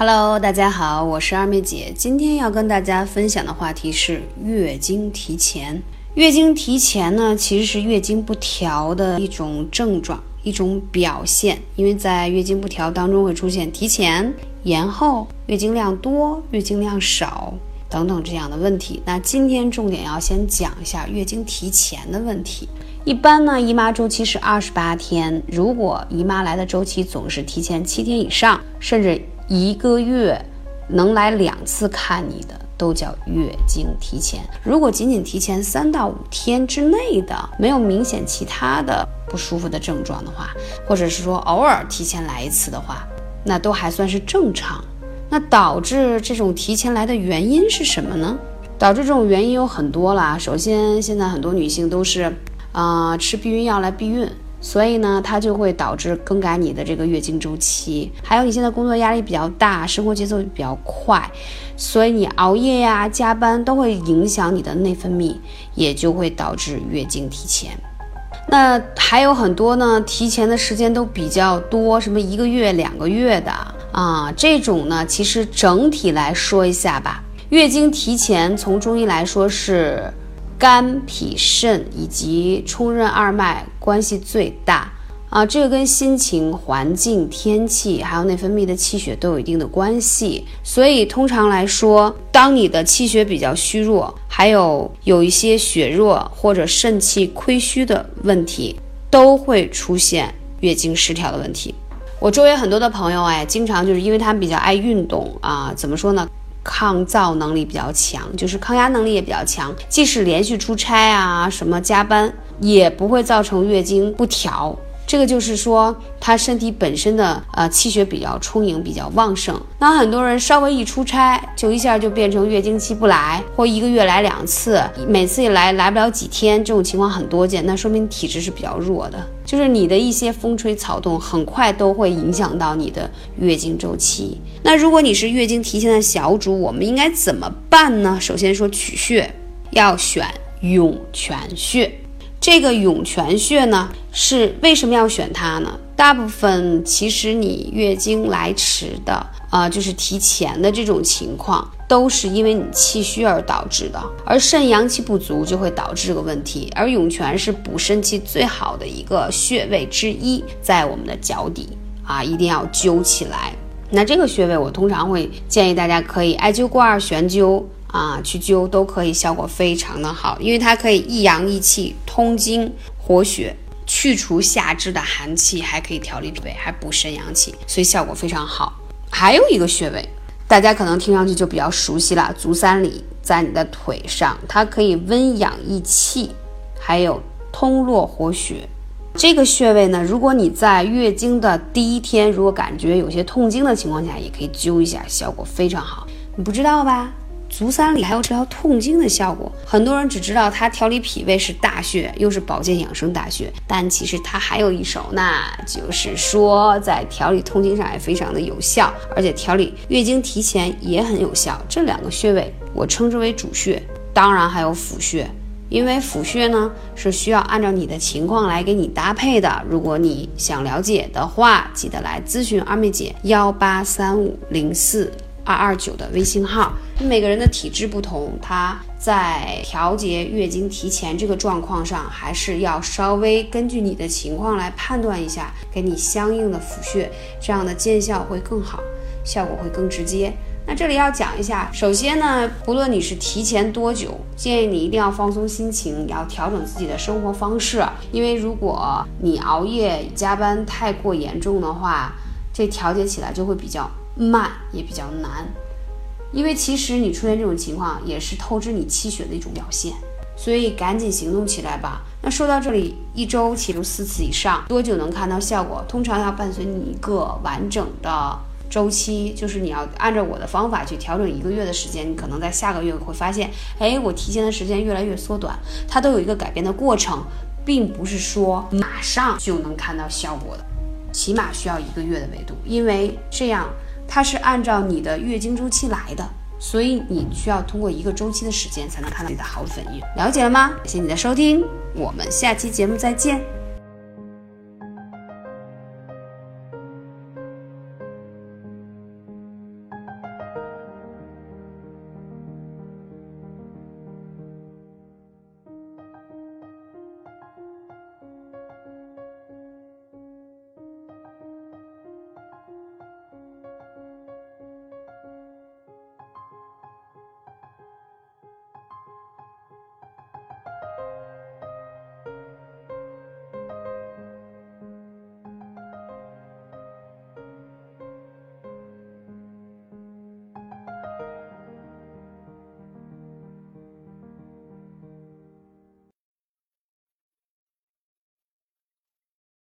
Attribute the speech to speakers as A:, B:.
A: Hello，大家好，我是二妹姐。今天要跟大家分享的话题是月经提前。月经提前呢，其实是月经不调的一种症状、一种表现。因为在月经不调当中会出现提前、延后、月经量多、月经量少等等这样的问题。那今天重点要先讲一下月经提前的问题。一般呢，姨妈周期是二十八天，如果姨妈来的周期总是提前七天以上，甚至一个月能来两次看你的，都叫月经提前。如果仅仅提前三到五天之内的，没有明显其他的不舒服的症状的话，或者是说偶尔提前来一次的话，那都还算是正常。那导致这种提前来的原因是什么呢？导致这种原因有很多啦。首先，现在很多女性都是啊吃避孕药来避孕。所以呢，它就会导致更改你的这个月经周期。还有你现在工作压力比较大，生活节奏比较快，所以你熬夜呀、加班都会影响你的内分泌，也就会导致月经提前。那还有很多呢，提前的时间都比较多，什么一个月、两个月的啊，这种呢，其实整体来说一下吧，月经提前从中医来说是。肝、脾、肾以及冲任二脉关系最大啊，这个跟心情、环境、天气，还有内分泌的气血都有一定的关系。所以通常来说，当你的气血比较虚弱，还有有一些血弱或者肾气亏虚的问题，都会出现月经失调的问题。我周围很多的朋友哎，经常就是因为他们比较爱运动啊，怎么说呢？抗造能力比较强，就是抗压能力也比较强。即使连续出差啊，什么加班，也不会造成月经不调。这个就是说，他身体本身的呃气血比较充盈，比较旺盛。那很多人稍微一出差，就一下就变成月经期不来，或一个月来两次，每次一来来不了几天，这种情况很多见。那说明体质是比较弱的，就是你的一些风吹草动，很快都会影响到你的月经周期。那如果你是月经提前的小主，我们应该怎么办呢？首先说取穴，要选涌泉穴。这个涌泉穴呢，是为什么要选它呢？大部分其实你月经来迟的，啊，就是提前的这种情况，都是因为你气虚而导致的，而肾阳气不足就会导致这个问题。而涌泉是补肾气最好的一个穴位之一，在我们的脚底啊，一定要灸起来。那这个穴位我通常会建议大家可以艾灸罐、悬灸。啊，去灸都可以，效果非常的好，因为它可以益阳益气、通经活血、去除下肢的寒气，还可以调理脾胃，还补肾阳气，所以效果非常好。还有一个穴位，大家可能听上去就比较熟悉了，足三里在你的腿上，它可以温养益气，还有通络活血。这个穴位呢，如果你在月经的第一天，如果感觉有些痛经的情况下，也可以灸一下，效果非常好。你不知道吧？足三里还有治疗痛经的效果，很多人只知道它调理脾胃是大穴，又是保健养生大穴，但其实它还有一手，那就是说在调理痛经上也非常的有效，而且调理月经提前也很有效。这两个穴位我称之为主穴，当然还有辅穴，因为辅穴呢是需要按照你的情况来给你搭配的。如果你想了解的话，记得来咨询二妹姐幺八三五零四。二二九的微信号，每个人的体质不同，他在调节月经提前这个状况上，还是要稍微根据你的情况来判断一下，给你相应的辅穴，这样的见效会更好，效果会更直接。那这里要讲一下，首先呢，不论你是提前多久，建议你一定要放松心情，也要调整自己的生活方式，因为如果你熬夜加班太过严重的话，这调节起来就会比较。慢也比较难，因为其实你出现这种情况也是透支你气血的一种表现，所以赶紧行动起来吧。那说到这里，一周起如四次以上，多久能看到效果？通常要伴随你一个完整的周期，就是你要按照我的方法去调整一个月的时间，你可能在下个月会发现，哎，我提前的时间越来越缩短，它都有一个改变的过程，并不是说马上就能看到效果的，起码需要一个月的维度，因为这样。它是按照你的月经周期来的，所以你需要通过一个周期的时间才能看到你的好反应。了解了吗？感谢你的收听，我们下期节目再见。